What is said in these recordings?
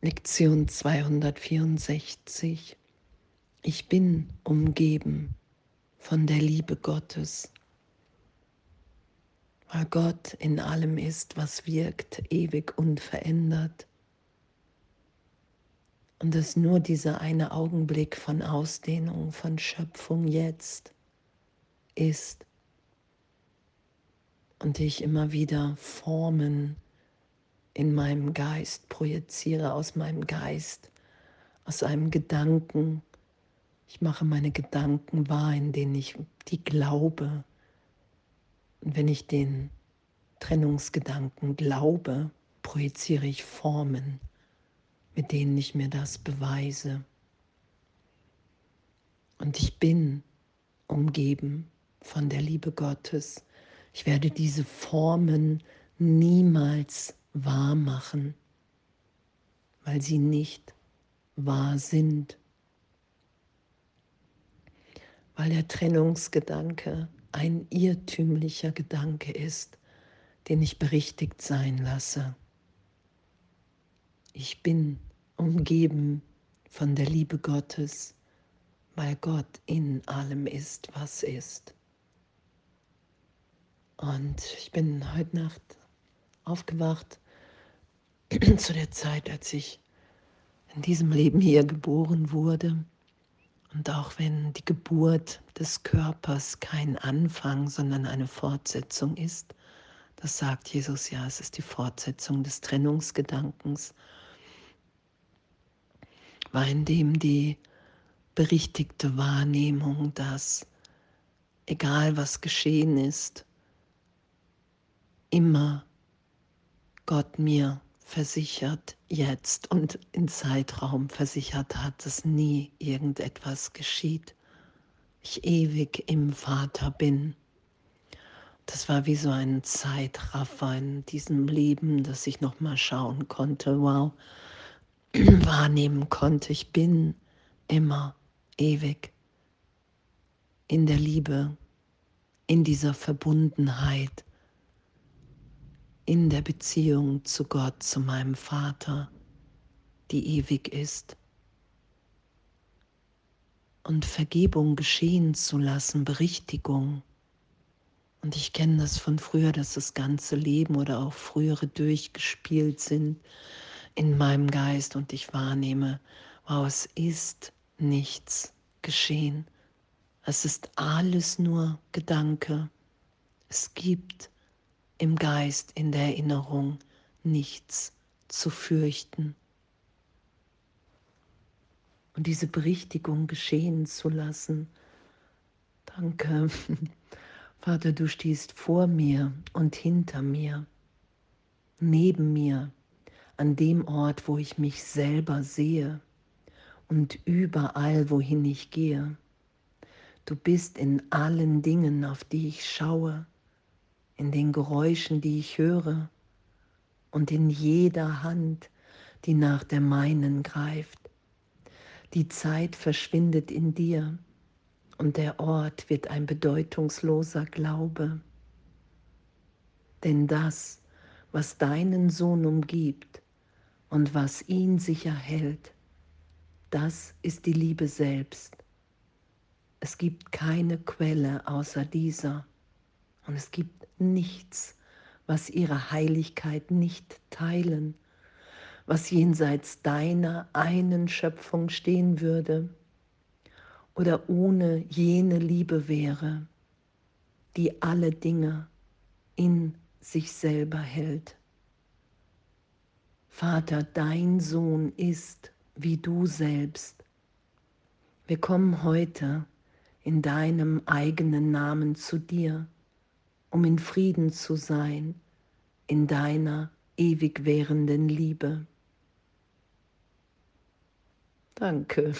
Lektion 264. Ich bin umgeben von der Liebe Gottes, weil Gott in allem ist, was wirkt, ewig unverändert. Und es nur dieser eine Augenblick von Ausdehnung, von Schöpfung jetzt ist und ich immer wieder Formen in meinem Geist projiziere, aus meinem Geist, aus einem Gedanken. Ich mache meine Gedanken wahr, in denen ich die glaube. Und wenn ich den Trennungsgedanken glaube, projiziere ich Formen, mit denen ich mir das beweise. Und ich bin umgeben von der Liebe Gottes. Ich werde diese Formen niemals wahr machen, weil sie nicht wahr sind. Weil der Trennungsgedanke ein irrtümlicher Gedanke ist, den ich berichtigt sein lasse. Ich bin umgeben von der Liebe Gottes, weil Gott in allem ist, was ist. Und ich bin heute Nacht aufgewacht zu der Zeit, als ich in diesem Leben hier geboren wurde. Und auch wenn die Geburt des Körpers kein Anfang, sondern eine Fortsetzung ist, das sagt Jesus ja, es ist die Fortsetzung des Trennungsgedankens, war in dem die berichtigte Wahrnehmung, dass egal was geschehen ist, immer Gott mir versichert jetzt und in Zeitraum versichert hat, dass nie irgendetwas geschieht. Ich ewig im Vater bin. Das war wie so ein Zeitraffer in diesem Leben, dass ich noch mal schauen konnte, wow, wahrnehmen konnte, ich bin immer ewig in der Liebe, in dieser Verbundenheit in der Beziehung zu Gott, zu meinem Vater, die ewig ist. Und Vergebung geschehen zu lassen, Berichtigung. Und ich kenne das von früher, dass das ganze Leben oder auch frühere durchgespielt sind in meinem Geist und ich wahrnehme, wow, es ist nichts geschehen. Es ist alles nur Gedanke. Es gibt im Geist, in der Erinnerung nichts zu fürchten. Und diese Berichtigung geschehen zu lassen. Danke. Vater, du stehst vor mir und hinter mir, neben mir, an dem Ort, wo ich mich selber sehe und überall, wohin ich gehe. Du bist in allen Dingen, auf die ich schaue in den Geräuschen, die ich höre und in jeder Hand, die nach der meinen greift. Die Zeit verschwindet in dir und der Ort wird ein bedeutungsloser Glaube. Denn das, was deinen Sohn umgibt und was ihn sicher hält, das ist die Liebe selbst. Es gibt keine Quelle außer dieser und es gibt nichts, was ihre Heiligkeit nicht teilen, was jenseits deiner einen Schöpfung stehen würde oder ohne jene Liebe wäre, die alle Dinge in sich selber hält. Vater, dein Sohn ist wie du selbst. Wir kommen heute in deinem eigenen Namen zu dir um in Frieden zu sein in deiner ewig währenden Liebe. Danke.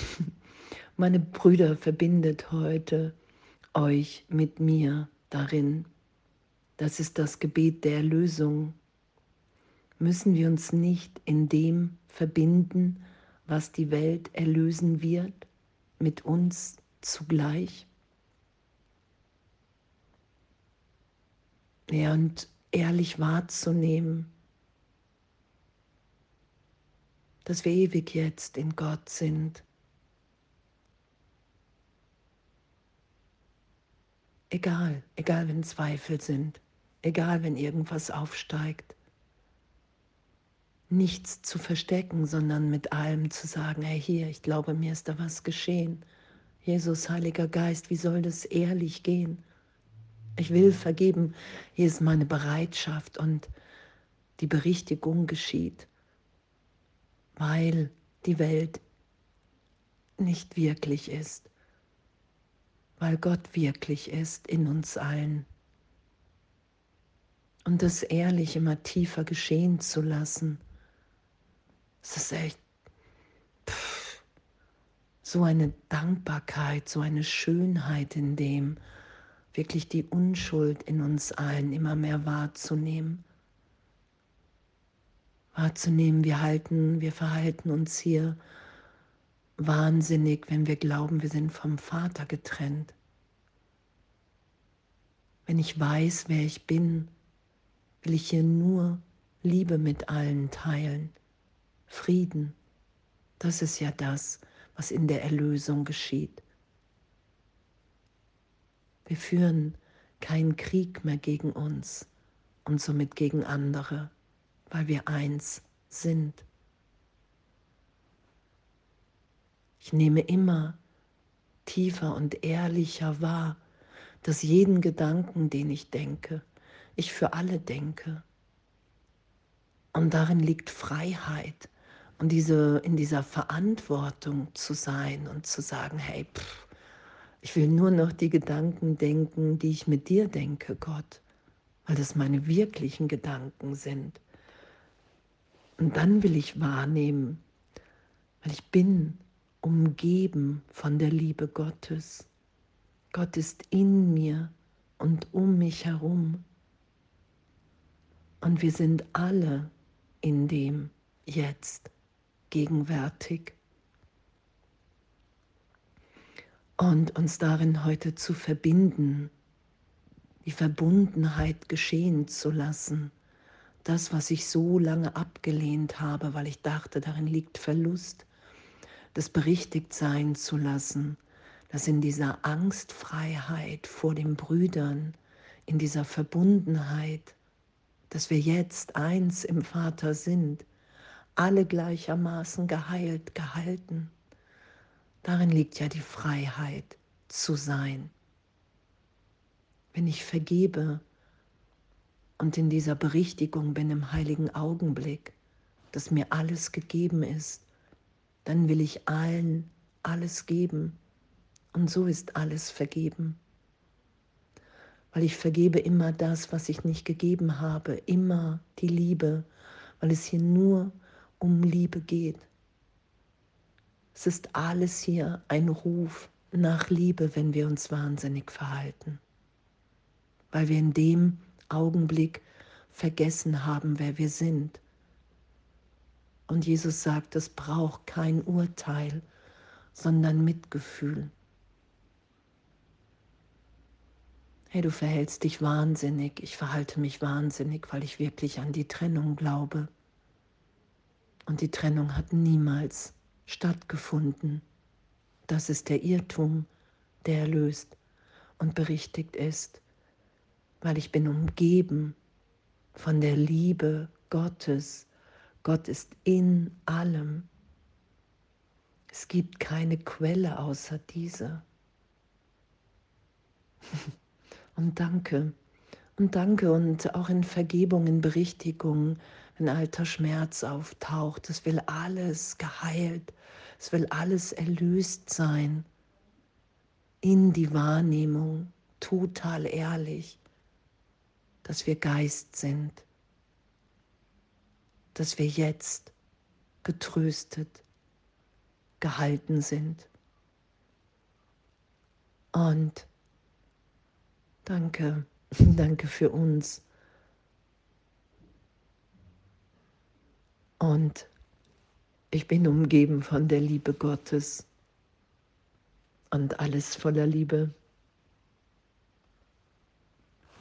Meine Brüder verbindet heute euch mit mir darin. Das ist das Gebet der Erlösung. Müssen wir uns nicht in dem verbinden, was die Welt erlösen wird, mit uns zugleich? Ja, und ehrlich wahrzunehmen, dass wir ewig jetzt in Gott sind. Egal, egal wenn Zweifel sind, egal wenn irgendwas aufsteigt. Nichts zu verstecken, sondern mit allem zu sagen, hey hier, ich glaube, mir ist da was geschehen. Jesus, Heiliger Geist, wie soll das ehrlich gehen? Ich will vergeben, hier ist meine Bereitschaft und die Berichtigung geschieht, weil die Welt nicht wirklich ist, weil Gott wirklich ist in uns allen. Und das ehrlich immer tiefer geschehen zu lassen, das ist echt pff, so eine Dankbarkeit, so eine Schönheit in dem, wirklich die Unschuld in uns allen immer mehr wahrzunehmen. Wahrzunehmen, wir halten, wir verhalten uns hier wahnsinnig, wenn wir glauben, wir sind vom Vater getrennt. Wenn ich weiß, wer ich bin, will ich hier nur Liebe mit allen teilen, Frieden. Das ist ja das, was in der Erlösung geschieht. Wir führen keinen Krieg mehr gegen uns und somit gegen andere, weil wir eins sind. Ich nehme immer tiefer und ehrlicher wahr, dass jeden Gedanken, den ich denke, ich für alle denke. Und darin liegt Freiheit und diese, in dieser Verantwortung zu sein und zu sagen, hey, pff, ich will nur noch die Gedanken denken, die ich mit dir denke, Gott, weil das meine wirklichen Gedanken sind. Und dann will ich wahrnehmen, weil ich bin umgeben von der Liebe Gottes. Gott ist in mir und um mich herum. Und wir sind alle in dem jetzt gegenwärtig. Und uns darin heute zu verbinden, die Verbundenheit geschehen zu lassen. Das, was ich so lange abgelehnt habe, weil ich dachte, darin liegt Verlust, das berichtigt sein zu lassen, dass in dieser Angstfreiheit vor den Brüdern, in dieser Verbundenheit, dass wir jetzt eins im Vater sind, alle gleichermaßen geheilt, gehalten Darin liegt ja die Freiheit zu sein. Wenn ich vergebe und in dieser Berichtigung bin im heiligen Augenblick, dass mir alles gegeben ist, dann will ich allen alles geben. Und so ist alles vergeben. Weil ich vergebe immer das, was ich nicht gegeben habe, immer die Liebe, weil es hier nur um Liebe geht. Es ist alles hier ein Ruf nach Liebe, wenn wir uns wahnsinnig verhalten, weil wir in dem Augenblick vergessen haben, wer wir sind. Und Jesus sagt, es braucht kein Urteil, sondern Mitgefühl. Hey, du verhältst dich wahnsinnig, ich verhalte mich wahnsinnig, weil ich wirklich an die Trennung glaube. Und die Trennung hat niemals stattgefunden. Das ist der Irrtum, der erlöst und berichtigt ist, weil ich bin umgeben von der Liebe Gottes. Gott ist in allem. Es gibt keine Quelle außer dieser. Und danke. Und danke und auch in Vergebung, in Berichtigung, wenn alter Schmerz auftaucht. Es will alles geheilt, es will alles erlöst sein in die Wahrnehmung, total ehrlich, dass wir Geist sind, dass wir jetzt getröstet, gehalten sind. Und danke, danke für uns Und ich bin umgeben von der Liebe Gottes und alles voller Liebe.